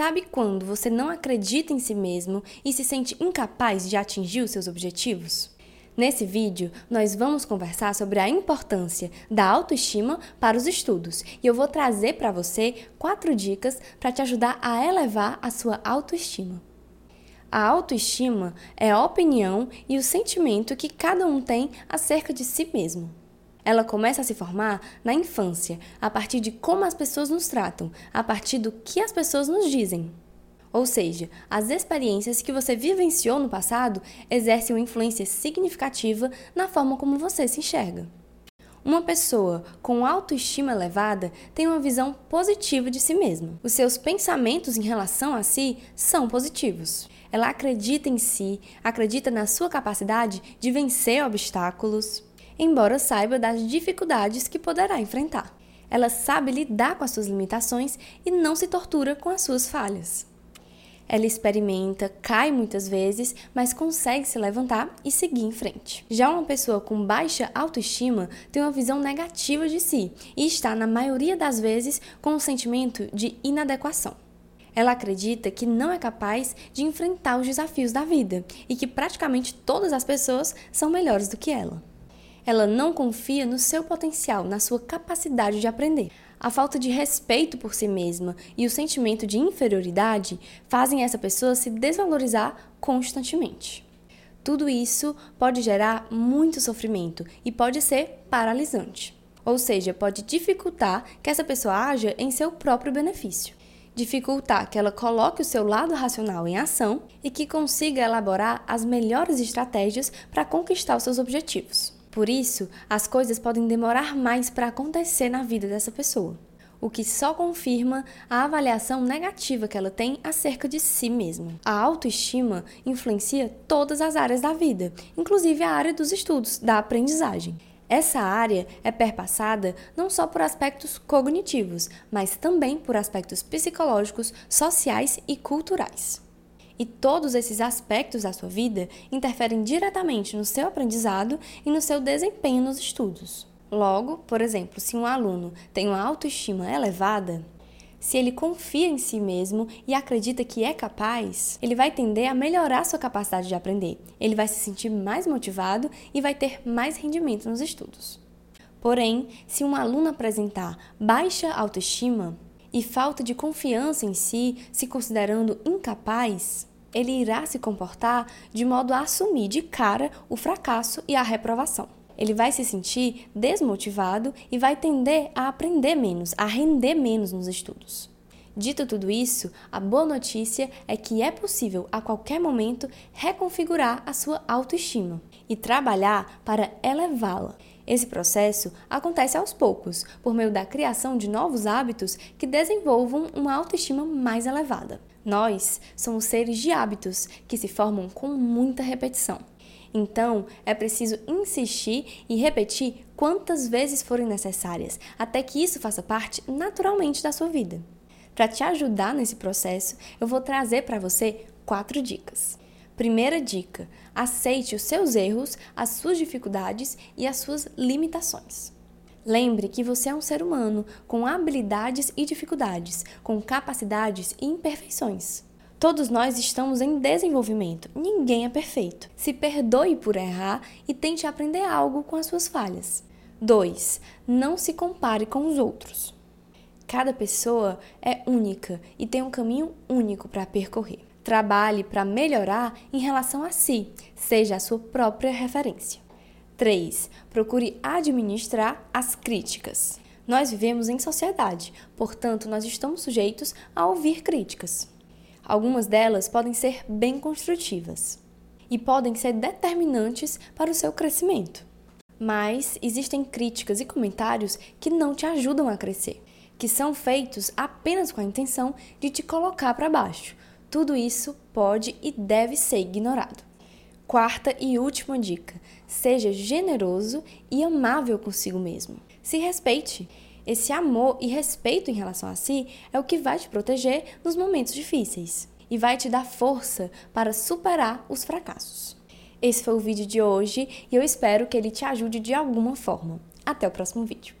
Sabe quando você não acredita em si mesmo e se sente incapaz de atingir os seus objetivos? Nesse vídeo, nós vamos conversar sobre a importância da autoestima para os estudos e eu vou trazer para você quatro dicas para te ajudar a elevar a sua autoestima. A autoestima é a opinião e o sentimento que cada um tem acerca de si mesmo. Ela começa a se formar na infância, a partir de como as pessoas nos tratam, a partir do que as pessoas nos dizem. Ou seja, as experiências que você vivenciou no passado exercem uma influência significativa na forma como você se enxerga. Uma pessoa com autoestima elevada tem uma visão positiva de si mesma. Os seus pensamentos em relação a si são positivos. Ela acredita em si, acredita na sua capacidade de vencer obstáculos, embora saiba das dificuldades que poderá enfrentar. Ela sabe lidar com as suas limitações e não se tortura com as suas falhas. Ela experimenta, cai muitas vezes, mas consegue se levantar e seguir em frente. Já uma pessoa com baixa autoestima tem uma visão negativa de si e está, na maioria das vezes, com um sentimento de inadequação. Ela acredita que não é capaz de enfrentar os desafios da vida e que praticamente todas as pessoas são melhores do que ela. Ela não confia no seu potencial, na sua capacidade de aprender. A falta de respeito por si mesma e o sentimento de inferioridade fazem essa pessoa se desvalorizar constantemente. Tudo isso pode gerar muito sofrimento e pode ser paralisante. Ou seja, pode dificultar que essa pessoa haja em seu próprio benefício. Dificultar que ela coloque o seu lado racional em ação e que consiga elaborar as melhores estratégias para conquistar os seus objetivos. Por isso, as coisas podem demorar mais para acontecer na vida dessa pessoa, o que só confirma a avaliação negativa que ela tem acerca de si mesma. A autoestima influencia todas as áreas da vida, inclusive a área dos estudos, da aprendizagem. Essa área é perpassada não só por aspectos cognitivos, mas também por aspectos psicológicos, sociais e culturais. E todos esses aspectos da sua vida interferem diretamente no seu aprendizado e no seu desempenho nos estudos. Logo, por exemplo, se um aluno tem uma autoestima elevada, se ele confia em si mesmo e acredita que é capaz, ele vai tender a melhorar sua capacidade de aprender. Ele vai se sentir mais motivado e vai ter mais rendimento nos estudos. Porém, se um aluno apresentar baixa autoestima e falta de confiança em si, se considerando incapaz, ele irá se comportar de modo a assumir de cara o fracasso e a reprovação. Ele vai se sentir desmotivado e vai tender a aprender menos, a render menos nos estudos. Dito tudo isso, a boa notícia é que é possível a qualquer momento reconfigurar a sua autoestima e trabalhar para elevá-la. Esse processo acontece aos poucos, por meio da criação de novos hábitos que desenvolvam uma autoestima mais elevada. Nós somos seres de hábitos que se formam com muita repetição. Então, é preciso insistir e repetir quantas vezes forem necessárias, até que isso faça parte naturalmente da sua vida. Para te ajudar nesse processo, eu vou trazer para você quatro dicas. Primeira dica: aceite os seus erros, as suas dificuldades e as suas limitações. Lembre que você é um ser humano com habilidades e dificuldades, com capacidades e imperfeições. Todos nós estamos em desenvolvimento, ninguém é perfeito. Se perdoe por errar e tente aprender algo com as suas falhas. 2. Não se compare com os outros. Cada pessoa é única e tem um caminho único para percorrer. Trabalhe para melhorar em relação a si, seja a sua própria referência. 3. Procure administrar as críticas. Nós vivemos em sociedade, portanto, nós estamos sujeitos a ouvir críticas. Algumas delas podem ser bem construtivas e podem ser determinantes para o seu crescimento. Mas existem críticas e comentários que não te ajudam a crescer, que são feitos apenas com a intenção de te colocar para baixo. Tudo isso pode e deve ser ignorado. Quarta e última dica: seja generoso e amável consigo mesmo. Se respeite. Esse amor e respeito em relação a si é o que vai te proteger nos momentos difíceis e vai te dar força para superar os fracassos. Esse foi o vídeo de hoje e eu espero que ele te ajude de alguma forma. Até o próximo vídeo.